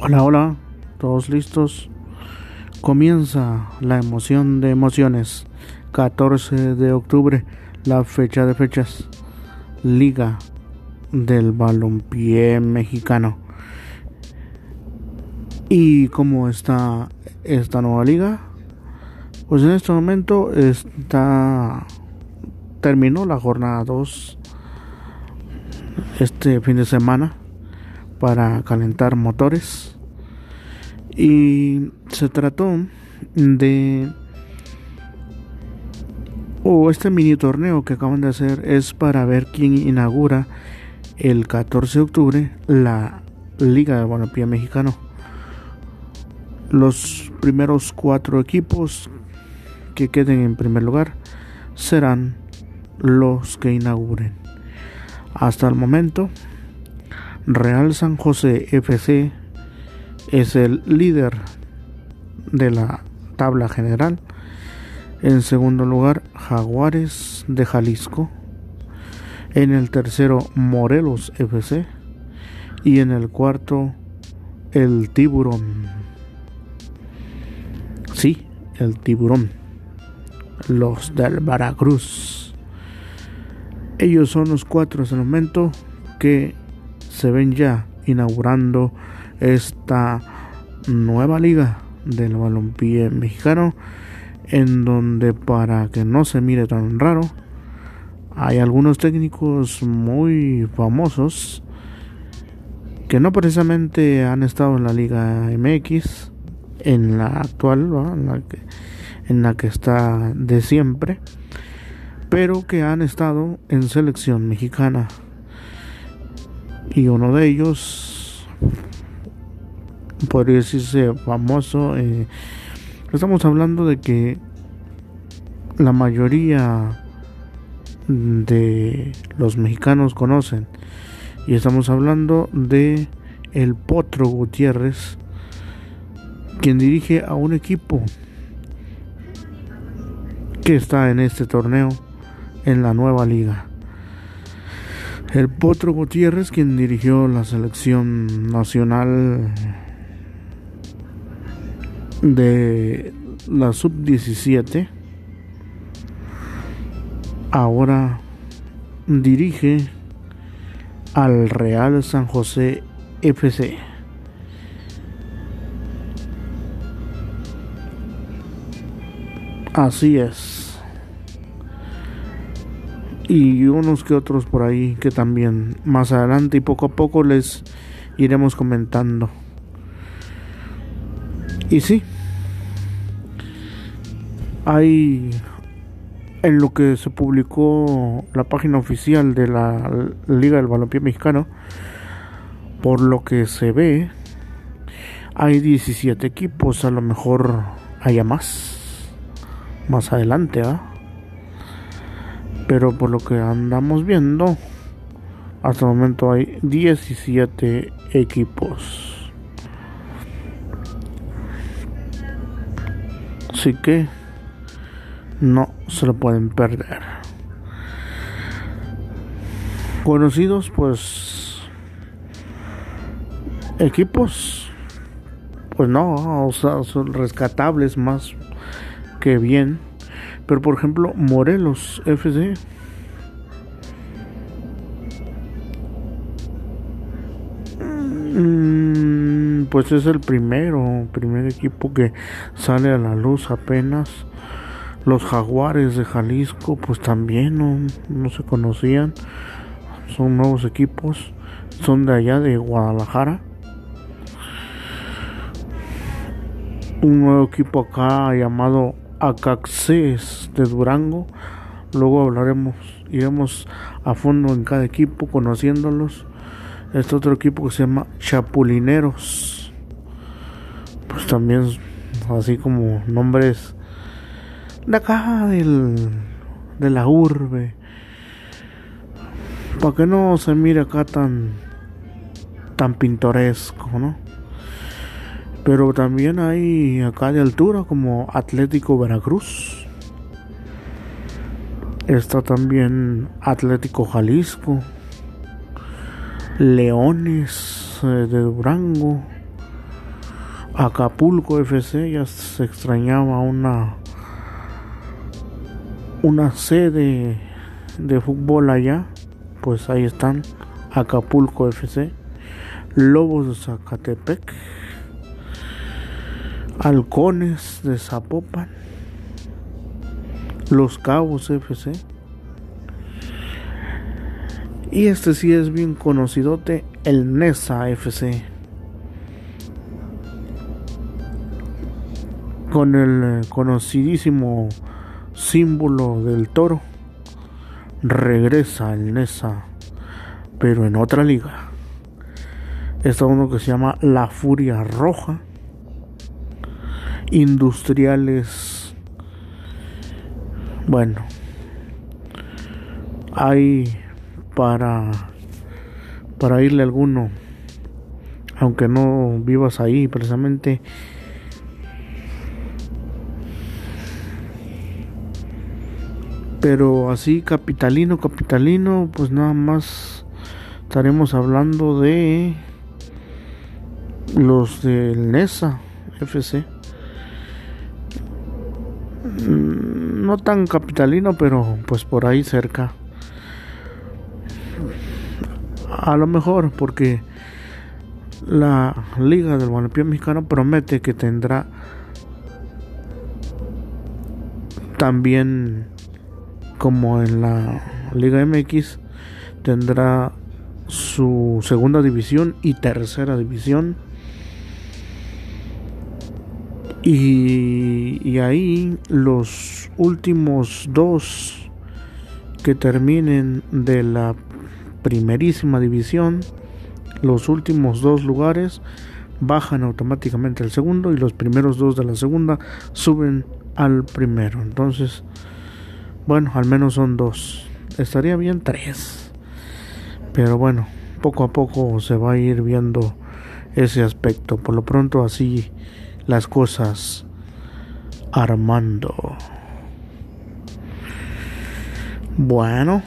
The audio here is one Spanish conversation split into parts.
Hola, hola, todos listos. Comienza la emoción de emociones. 14 de octubre, la fecha de fechas. Liga del Balompié Mexicano. ¿Y cómo está esta nueva liga? Pues en este momento está terminó la jornada 2 este fin de semana para calentar motores y se trató de o este mini torneo que acaban de hacer es para ver quién inaugura el 14 de octubre la Liga de Balompié Mexicano. Los primeros cuatro equipos que queden en primer lugar serán los que inauguren. Hasta el momento, Real San José FC es el líder de la tabla general. En segundo lugar, Jaguares de Jalisco. En el tercero, Morelos FC. Y en el cuarto, el Tiburón. Sí, el Tiburón. Los del Veracruz. Ellos son los cuatro hasta el momento que se ven ya inaugurando esta nueva liga del balompié mexicano en donde para que no se mire tan raro hay algunos técnicos muy famosos que no precisamente han estado en la liga MX en la actual la que, en la que está de siempre pero que han estado en selección mexicana. Y uno de ellos podría decirse famoso eh, estamos hablando de que la mayoría de los mexicanos conocen y estamos hablando de el Potro Gutiérrez quien dirige a un equipo que está en este torneo en la nueva liga. El Potro Gutiérrez, quien dirigió la selección nacional de la sub-17, ahora dirige al Real San José FC. Así es y unos que otros por ahí que también más adelante y poco a poco les iremos comentando. Y sí, hay en lo que se publicó la página oficial de la Liga del Balompié Mexicano, por lo que se ve, hay 17 equipos, a lo mejor haya más, más adelante, ¿ah? pero por lo que andamos viendo hasta el momento hay 17 equipos así que no se lo pueden perder conocidos pues equipos pues no o sea, son rescatables más que bien pero por ejemplo, Morelos FC. Pues es el primero, primer equipo que sale a la luz apenas. Los jaguares de Jalisco, pues también no, no se conocían. Son nuevos equipos. Son de allá de Guadalajara. Un nuevo equipo acá llamado Acaxes de Durango. Luego hablaremos, iremos a fondo en cada equipo conociéndolos. Este otro equipo que se llama Chapulineros. Pues también así como nombres de acá del, de la urbe. Para que no se mire acá tan tan pintoresco, ¿no? Pero también hay acá de altura como Atlético Veracruz. Está también Atlético Jalisco. Leones eh, de Durango. Acapulco FC ya se extrañaba una una sede de fútbol allá. Pues ahí están Acapulco FC Lobos de Zacatepec Halcones de Zapopan Los Cabos FC y este sí es bien conocidote el NESA FC con el conocidísimo símbolo del toro regresa el NESA pero en otra liga. Está uno que se llama La Furia Roja. Industriales bueno hay para para irle alguno aunque no vivas ahí precisamente pero así capitalino capitalino pues nada más estaremos hablando de los del NESA FC mm, no tan capitalino pero pues por ahí cerca. A lo mejor porque la liga del balompié mexicano promete que tendrá también como en la Liga MX tendrá su segunda división y tercera división. Y, ahí los últimos dos que terminen de la primerísima división, los últimos dos lugares bajan automáticamente al segundo y los primeros dos de la segunda suben al primero. Entonces, bueno, al menos son dos. Estaría bien tres. Pero bueno, poco a poco se va a ir viendo ese aspecto. Por lo pronto así las cosas armando. Bueno.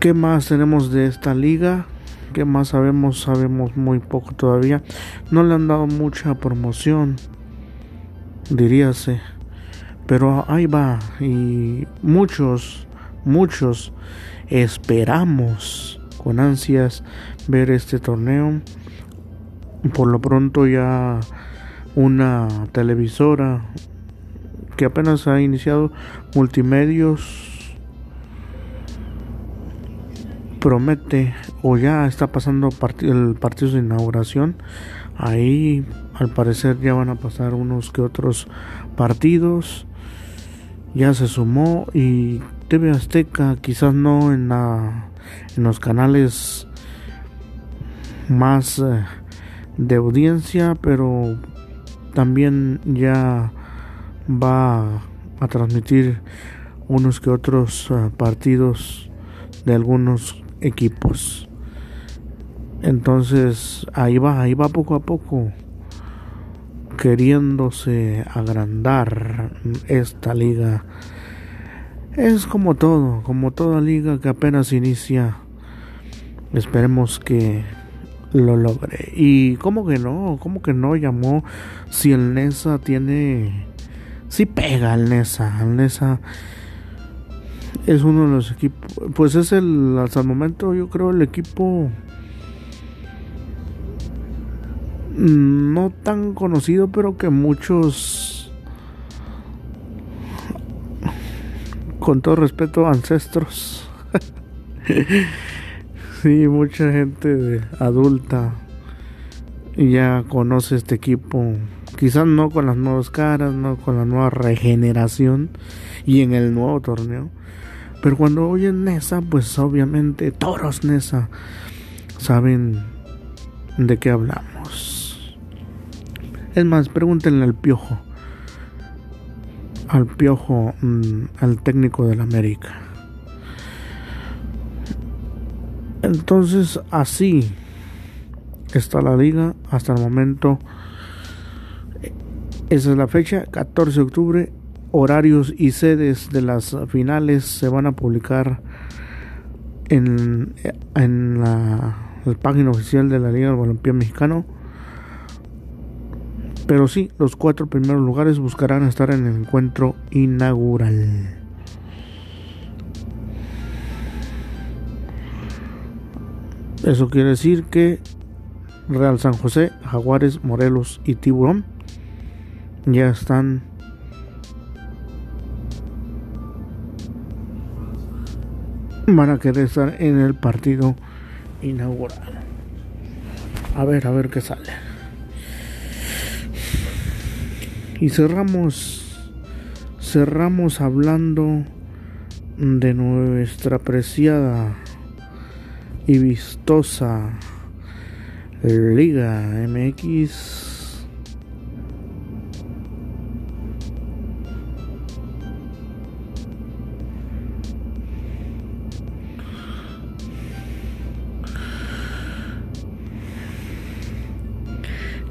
¿Qué más tenemos de esta liga? ¿Qué más sabemos? Sabemos muy poco todavía. No le han dado mucha promoción diríase. Pero ahí va y muchos, muchos esperamos con ansias ver este torneo. Por lo pronto ya una televisora que apenas ha iniciado multimedios promete o ya está pasando el partido de inauguración ahí al parecer ya van a pasar unos que otros partidos. Ya se sumó y TV Azteca quizás no en, la, en los canales más eh, de audiencia, pero también ya va a transmitir unos que otros eh, partidos de algunos equipos. Entonces ahí va, ahí va poco a poco queriéndose agrandar esta liga. Es como todo, como toda liga que apenas inicia. Esperemos que lo logre. Y cómo que no, cómo que no llamó si el Nesa tiene si pega el Nesa, el Nesa es uno de los equipos, pues es el hasta el momento yo creo el equipo no tan conocido, pero que muchos, con todo respeto, ancestros, sí, mucha gente adulta ya conoce este equipo. Quizás no con las nuevas caras, no con la nueva regeneración y en el nuevo torneo. Pero cuando oyen Nesa, pues obviamente toros Nesa saben de qué hablamos. Es más, pregúntenle al piojo. Al piojo, mm, al técnico del América. Entonces, así está la liga hasta el momento. Esa es la fecha, 14 de octubre. Horarios y sedes de las finales se van a publicar en, en la la página oficial de la Liga del Balompié Mexicano. Pero sí, los cuatro primeros lugares buscarán estar en el encuentro inaugural. Eso quiere decir que Real San José, Jaguares, Morelos y Tiburón ya están van a querer estar en el partido inaugural. A ver, a ver qué sale. Y cerramos cerramos hablando de nuestra apreciada y vistosa Liga MX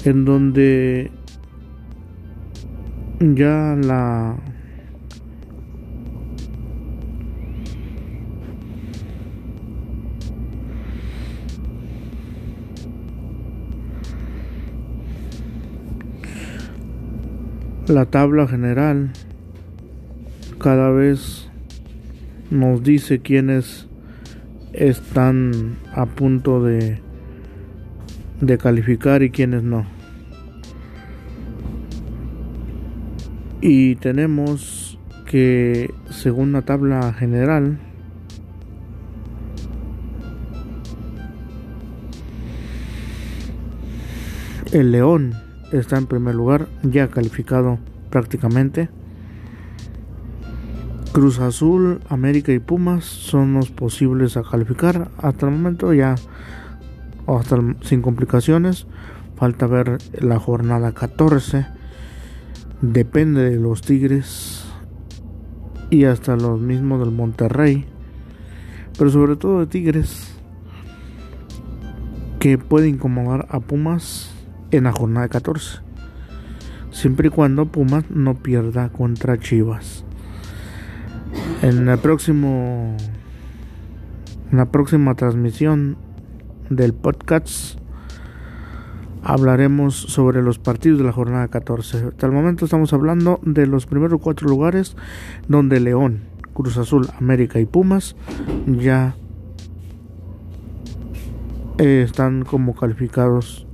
en donde ya la la tabla general cada vez nos dice quiénes están a punto de de calificar y quiénes no. Y tenemos que, según la tabla general, el León está en primer lugar, ya calificado prácticamente. Cruz Azul, América y Pumas son los posibles a calificar. Hasta el momento ya o hasta sin complicaciones. Falta ver la jornada 14. Depende de los Tigres y hasta los mismos del Monterrey. Pero sobre todo de Tigres que puede incomodar a Pumas en la jornada 14. Siempre y cuando Pumas no pierda contra Chivas. En el próximo en la próxima transmisión del podcast hablaremos sobre los partidos de la jornada 14. Hasta el momento estamos hablando de los primeros cuatro lugares donde León, Cruz Azul, América y Pumas ya están como calificados.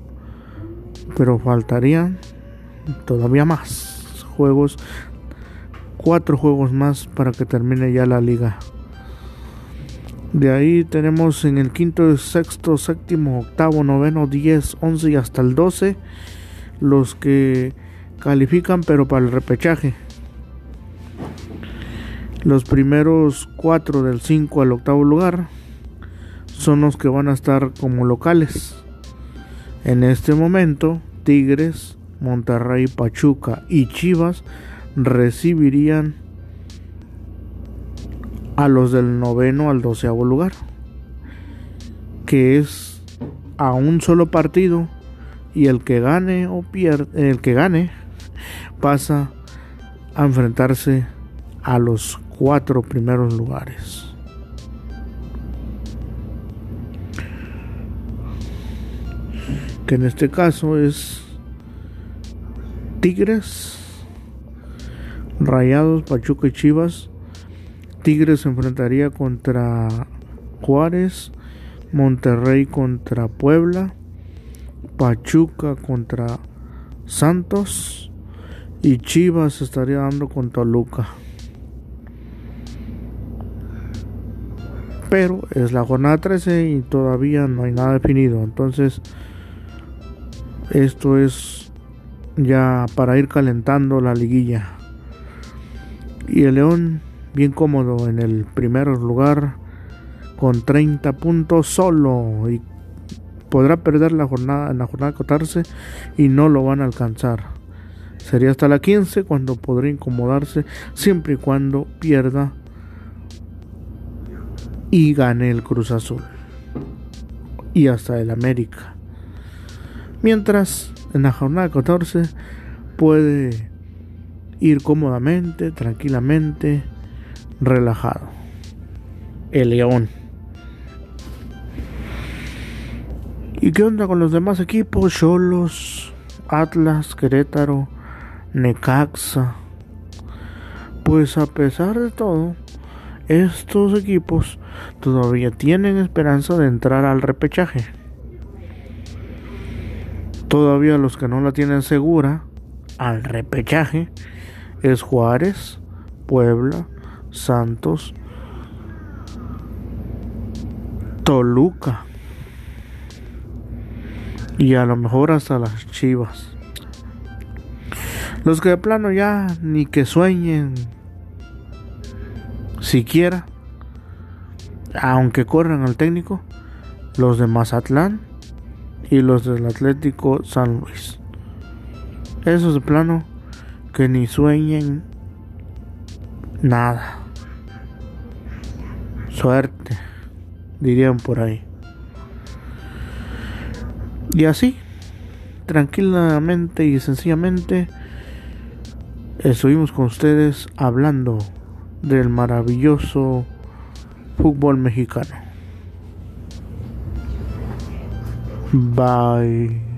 Pero faltarían todavía más juegos, cuatro juegos más para que termine ya la liga. De ahí tenemos en el quinto, sexto, séptimo, octavo, noveno, diez, once y hasta el doce los que califican pero para el repechaje. Los primeros cuatro del 5 al octavo lugar son los que van a estar como locales. En este momento, Tigres, Monterrey, Pachuca y Chivas recibirían a los del noveno al doceavo lugar, que es a un solo partido y el que gane o pierde, el que gane pasa a enfrentarse a los cuatro primeros lugares. Que en este caso es Tigres, Rayados, Pachuca y Chivas Tigres se enfrentaría contra Juárez, Monterrey contra Puebla, Pachuca contra Santos y Chivas estaría dando con Toluca. Pero es la jornada 13 y todavía no hay nada definido. Entonces, esto es ya para ir calentando la liguilla. Y el León bien cómodo en el primer lugar con 30 puntos solo y podrá perder la jornada en la jornada 14 y no lo van a alcanzar. Sería hasta la 15 cuando podría incomodarse siempre y cuando pierda y gane el Cruz Azul y hasta el América. Mientras en la jornada 14 puede ir cómodamente, tranquilamente relajado. El león. ¿Y qué onda con los demás equipos? Cholos, Atlas, Querétaro, Necaxa. Pues a pesar de todo, estos equipos todavía tienen esperanza de entrar al repechaje. Todavía los que no la tienen segura al repechaje es Juárez, Puebla, Santos, Toluca y a lo mejor hasta las Chivas. Los que de plano ya ni que sueñen siquiera, aunque corran al técnico, los de Mazatlán y los del Atlético San Luis. Esos de plano que ni sueñen nada. Suerte, dirían por ahí. Y así, tranquilamente y sencillamente, estuvimos con ustedes hablando del maravilloso fútbol mexicano. Bye.